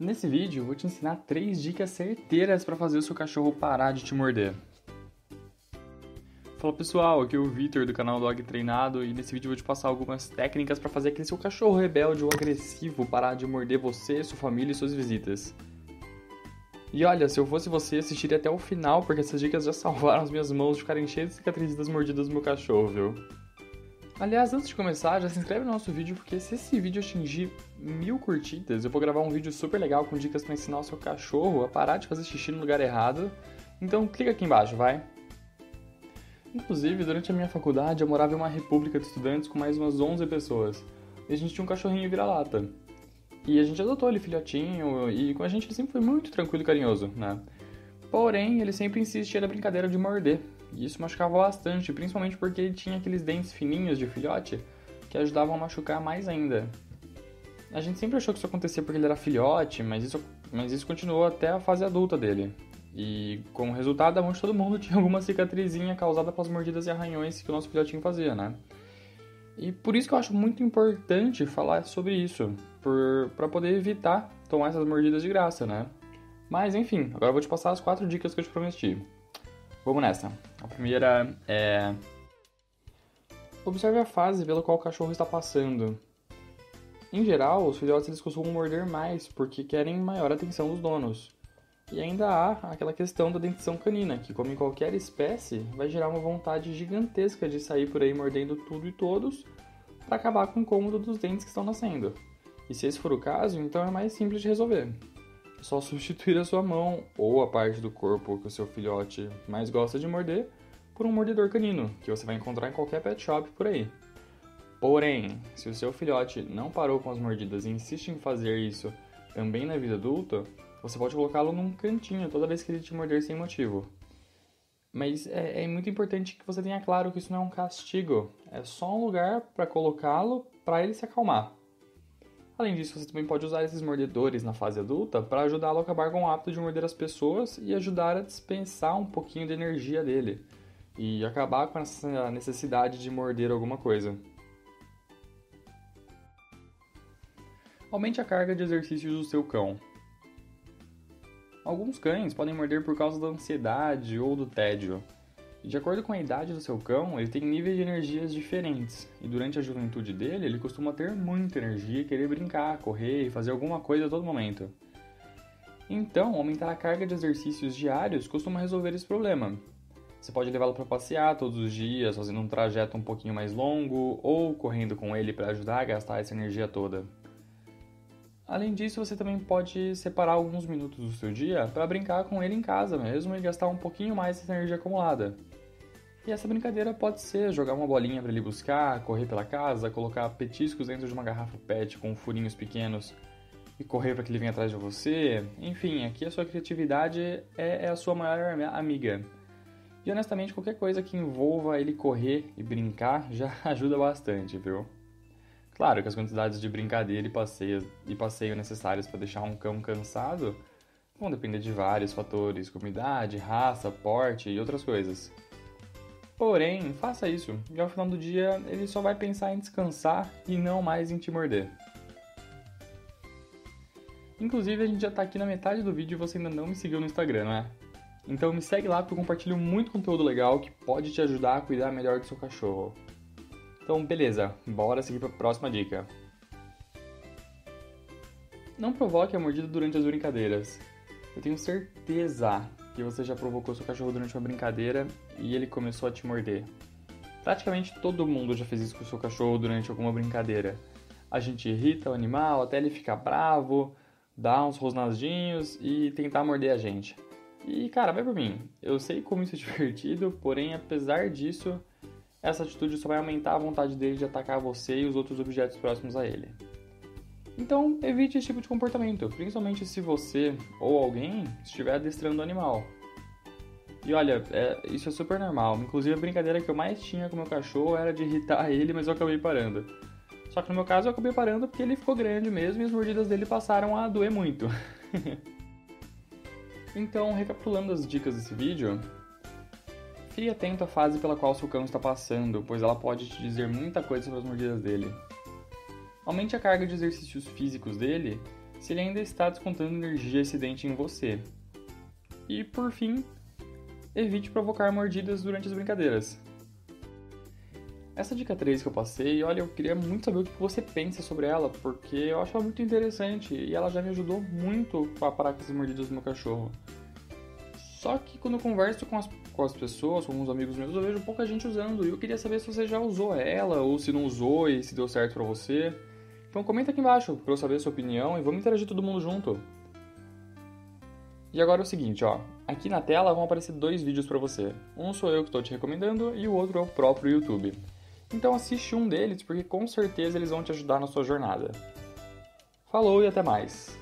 Nesse vídeo eu vou te ensinar três dicas certeiras para fazer o seu cachorro parar de te morder. Fala pessoal, aqui é o Vitor do canal Dog Treinado e nesse vídeo eu vou te passar algumas técnicas para fazer aquele seu cachorro rebelde ou agressivo parar de morder você, sua família e suas visitas. E olha, se eu fosse você, assistiria até o final, porque essas dicas já salvaram as minhas mãos de ficarem cheias de cicatrizes das mordidas do meu cachorro, viu? Aliás, antes de começar, já se inscreve no nosso vídeo, porque se esse vídeo atingir mil curtidas, eu vou gravar um vídeo super legal com dicas para ensinar o seu cachorro a parar de fazer xixi no lugar errado. Então clica aqui embaixo, vai! Inclusive, durante a minha faculdade, eu morava em uma república de estudantes com mais umas 11 pessoas. E a gente tinha um cachorrinho vira-lata. E a gente adotou ele filhotinho, e com a gente ele sempre foi muito tranquilo e carinhoso, né? Porém, ele sempre insistia na brincadeira de morder. E isso machucava bastante, principalmente porque ele tinha aqueles dentes fininhos de filhote que ajudavam a machucar mais ainda. A gente sempre achou que isso acontecia porque ele era filhote, mas isso, mas isso continuou até a fase adulta dele. E como resultado, a mão de todo mundo tinha alguma cicatrizinha causada pelas mordidas e arranhões que o nosso filhotinho fazia, né? E por isso que eu acho muito importante falar sobre isso, para poder evitar tomar essas mordidas de graça, né? Mas enfim, agora eu vou te passar as quatro dicas que eu te prometi. Vamos nessa. A primeira é. Observe a fase pela qual o cachorro está passando. Em geral, os filhotes eles costumam morder mais porque querem maior atenção dos donos. E ainda há aquela questão da dentição canina, que, como em qualquer espécie, vai gerar uma vontade gigantesca de sair por aí mordendo tudo e todos para acabar com o incômodo dos dentes que estão nascendo. E se esse for o caso, então é mais simples de resolver só substituir a sua mão ou a parte do corpo que o seu filhote mais gosta de morder por um mordedor canino, que você vai encontrar em qualquer pet shop por aí. Porém, se o seu filhote não parou com as mordidas e insiste em fazer isso também na vida adulta, você pode colocá-lo num cantinho toda vez que ele te morder sem motivo. Mas é, é muito importante que você tenha claro que isso não é um castigo, é só um lugar para colocá-lo para ele se acalmar. Além disso, você também pode usar esses mordedores na fase adulta para ajudá-lo a acabar com o hábito de morder as pessoas e ajudar a dispensar um pouquinho de energia dele e acabar com essa necessidade de morder alguma coisa. Aumente a carga de exercícios do seu cão. Alguns cães podem morder por causa da ansiedade ou do tédio, de acordo com a idade do seu cão, ele tem níveis de energias diferentes. E durante a juventude dele, ele costuma ter muita energia, querer brincar, correr e fazer alguma coisa a todo momento. Então, aumentar a carga de exercícios diários costuma resolver esse problema. Você pode levá-lo para passear todos os dias, fazendo um trajeto um pouquinho mais longo, ou correndo com ele para ajudar a gastar essa energia toda. Além disso, você também pode separar alguns minutos do seu dia para brincar com ele em casa mesmo e gastar um pouquinho mais dessa energia acumulada. E essa brincadeira pode ser jogar uma bolinha para ele buscar, correr pela casa, colocar petiscos dentro de uma garrafa PET com furinhos pequenos e correr para que ele venha atrás de você. Enfim, aqui a sua criatividade é, é a sua maior amiga. E honestamente, qualquer coisa que envolva ele correr e brincar já ajuda bastante, viu? Claro que as quantidades de brincadeira e passeio, e passeio necessários para deixar um cão cansado vão depender de vários fatores, como idade, raça, porte e outras coisas. Porém, faça isso, e ao final do dia ele só vai pensar em descansar e não mais em te morder. Inclusive, a gente já está aqui na metade do vídeo e você ainda não me seguiu no Instagram, não é? Então me segue lá porque eu compartilho muito conteúdo legal que pode te ajudar a cuidar melhor do seu cachorro. Então, beleza, bora seguir para a próxima dica. Não provoque a mordida durante as brincadeiras. Eu tenho certeza que você já provocou seu cachorro durante uma brincadeira e ele começou a te morder. Praticamente todo mundo já fez isso com o seu cachorro durante alguma brincadeira. A gente irrita o animal até ele ficar bravo, dar uns rosnadinhos e tentar morder a gente. E cara, vai por mim. Eu sei como isso é divertido, porém, apesar disso, essa atitude só vai aumentar a vontade dele de atacar você e os outros objetos próximos a ele. Então, evite esse tipo de comportamento, principalmente se você ou alguém estiver adestrando o animal. E olha, é, isso é super normal. Inclusive, a brincadeira que eu mais tinha com meu cachorro era de irritar ele, mas eu acabei parando. Só que no meu caso, eu acabei parando porque ele ficou grande mesmo e as mordidas dele passaram a doer muito. então, recapitulando as dicas desse vídeo, fique atento à fase pela qual seu cão está passando, pois ela pode te dizer muita coisa sobre as mordidas dele. Aumente a carga de exercícios físicos dele se ele ainda está descontando energia excedente em você. E por fim, evite provocar mordidas durante as brincadeiras. Essa dica 3 que eu passei, olha, eu queria muito saber o que você pensa sobre ela, porque eu acho ela muito interessante e ela já me ajudou muito a parar com essas mordidas do meu cachorro. Só que quando eu converso com as, com as pessoas, com alguns amigos meus, eu vejo pouca gente usando e eu queria saber se você já usou ela ou se não usou e se deu certo pra você. Então comenta aqui embaixo pra eu saber a sua opinião e vamos interagir todo mundo junto. E agora é o seguinte, ó. Aqui na tela vão aparecer dois vídeos para você. Um sou eu que estou te recomendando e o outro é o próprio YouTube. Então assiste um deles porque com certeza eles vão te ajudar na sua jornada. Falou e até mais!